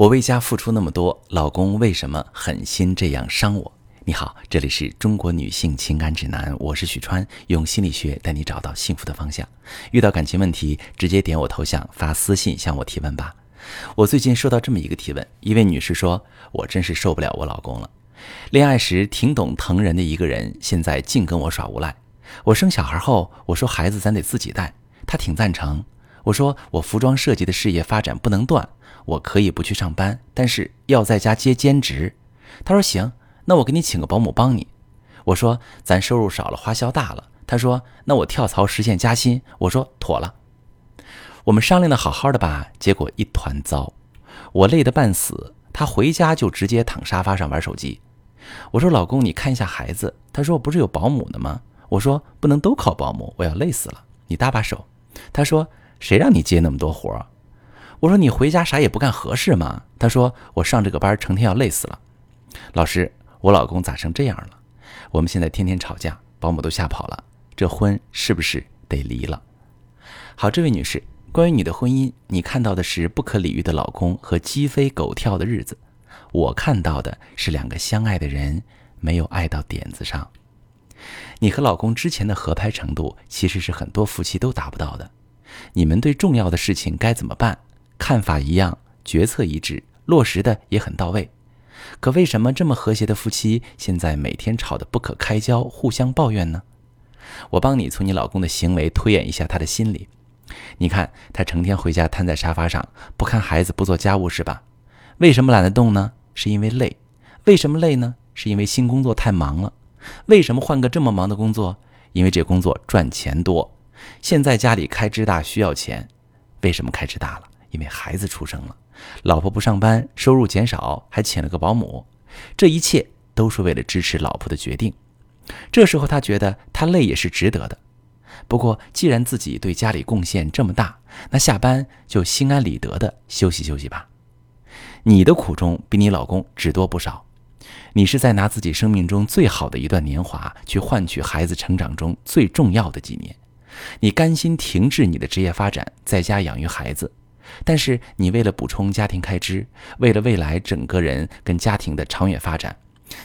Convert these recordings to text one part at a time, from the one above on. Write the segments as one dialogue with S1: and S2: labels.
S1: 我为家付出那么多，老公为什么狠心这样伤我？你好，这里是中国女性情感指南，我是许川，用心理学带你找到幸福的方向。遇到感情问题，直接点我头像发私信向我提问吧。我最近收到这么一个提问，一位女士说：“我真是受不了我老公了，恋爱时挺懂疼人的一个人，现在净跟我耍无赖。我生小孩后，我说孩子咱得自己带，他挺赞成。我说我服装设计的事业发展不能断。”我可以不去上班，但是要在家接兼职。他说行，那我给你请个保姆帮你。我说咱收入少了，花销大了。他说那我跳槽实现加薪。我说妥了。我们商量的好好的吧，结果一团糟。我累得半死，他回家就直接躺沙发上玩手机。我说老公，你看一下孩子。他说不是有保姆的吗？我说不能都靠保姆，我要累死了。你搭把手。他说谁让你接那么多活儿？我说你回家啥也不干合适吗？他说我上这个班成天要累死了。老师，我老公咋成这样了？我们现在天天吵架，保姆都吓跑了，这婚是不是得离了？好，这位女士，关于你的婚姻，你看到的是不可理喻的老公和鸡飞狗跳的日子，我看到的是两个相爱的人没有爱到点子上。你和老公之前的合拍程度，其实是很多夫妻都达不到的。你们对重要的事情该怎么办？看法一样，决策一致，落实的也很到位。可为什么这么和谐的夫妻，现在每天吵得不可开交，互相抱怨呢？我帮你从你老公的行为推演一下他的心理。你看，他成天回家瘫在沙发上，不看孩子，不做家务，是吧？为什么懒得动呢？是因为累。为什么累呢？是因为新工作太忙了。为什么换个这么忙的工作？因为这工作赚钱多。现在家里开支大，需要钱。为什么开支大了？因为孩子出生了，老婆不上班，收入减少，还请了个保姆，这一切都是为了支持老婆的决定。这时候他觉得他累也是值得的。不过既然自己对家里贡献这么大，那下班就心安理得的休息休息吧。你的苦衷比你老公只多不少。你是在拿自己生命中最好的一段年华去换取孩子成长中最重要的几年，你甘心停滞你的职业发展，在家养育孩子。但是你为了补充家庭开支，为了未来整个人跟家庭的长远发展，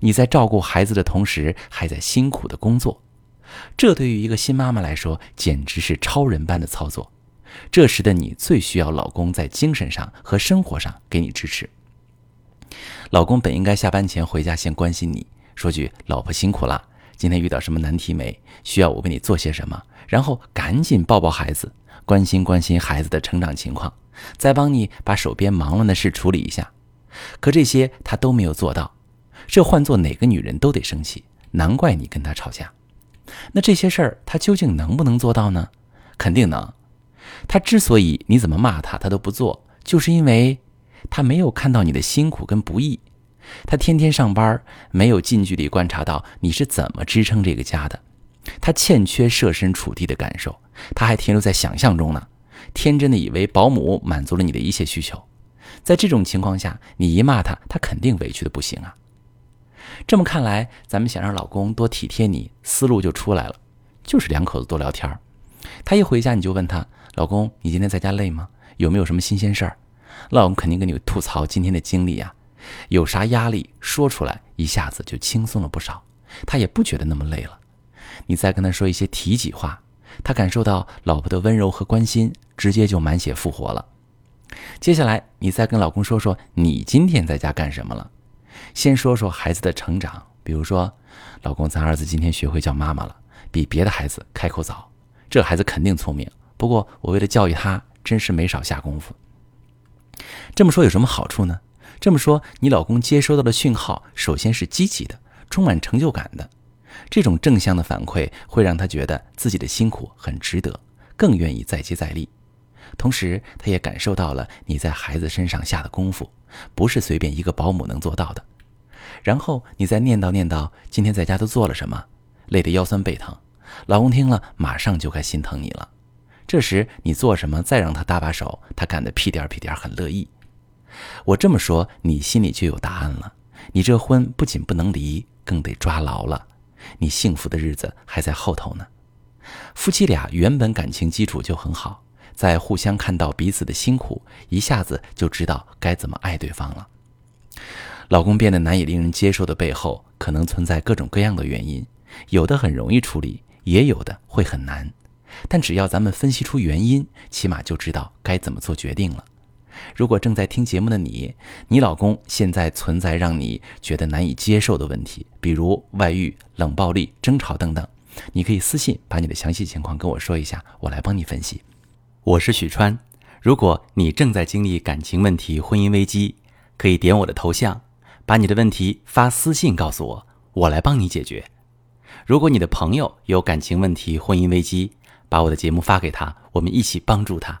S1: 你在照顾孩子的同时，还在辛苦的工作。这对于一个新妈妈来说，简直是超人般的操作。这时的你最需要老公在精神上和生活上给你支持。老公本应该下班前回家先关心你，说句“老婆辛苦了，今天遇到什么难题没？需要我为你做些什么？”然后赶紧抱抱孩子，关心关心孩子的成长情况。再帮你把手边忙乱的事处理一下，可这些他都没有做到，这换做哪个女人都得生气，难怪你跟他吵架。那这些事儿他究竟能不能做到呢？肯定能。他之所以你怎么骂他他都不做，就是因为他没有看到你的辛苦跟不易。他天天上班，没有近距离观察到你是怎么支撑这个家的，他欠缺设身处地的感受，他还停留在想象中呢。天真的以为保姆满足了你的一切需求，在这种情况下，你一骂他，他肯定委屈的不行啊。这么看来，咱们想让老公多体贴你，思路就出来了，就是两口子多聊天儿他一回家，你就问他：“老公，你今天在家累吗？有没有什么新鲜事儿？”老公肯定跟你吐槽今天的经历呀，有啥压力说出来，一下子就轻松了不少，他也不觉得那么累了。你再跟他说一些体己话。他感受到老婆的温柔和关心，直接就满血复活了。接下来，你再跟老公说说你今天在家干什么了。先说说孩子的成长，比如说，老公，咱儿子今天学会叫妈妈了，比别的孩子开口早。这孩子肯定聪明，不过我为了教育他，真是没少下功夫。这么说有什么好处呢？这么说，你老公接收到的讯号，首先是积极的，充满成就感的。这种正向的反馈会让他觉得自己的辛苦很值得，更愿意再接再厉。同时，他也感受到了你在孩子身上下的功夫，不是随便一个保姆能做到的。然后你再念叨念叨今天在家都做了什么，累得腰酸背疼，老公听了马上就该心疼你了。这时你做什么，再让他搭把手，他干得屁颠屁颠，很乐意。我这么说，你心里就有答案了。你这婚不仅不能离，更得抓牢了。你幸福的日子还在后头呢。夫妻俩原本感情基础就很好，在互相看到彼此的辛苦，一下子就知道该怎么爱对方了。老公变得难以令人接受的背后，可能存在各种各样的原因，有的很容易处理，也有的会很难。但只要咱们分析出原因，起码就知道该怎么做决定了。如果正在听节目的你，你老公现在存在让你觉得难以接受的问题，比如外遇、冷暴力、争吵等等，你可以私信把你的详细情况跟我说一下，我来帮你分析。我是许川，如果你正在经历感情问题、婚姻危机，可以点我的头像，把你的问题发私信告诉我，我来帮你解决。如果你的朋友有感情问题、婚姻危机，把我的节目发给他，我们一起帮助他。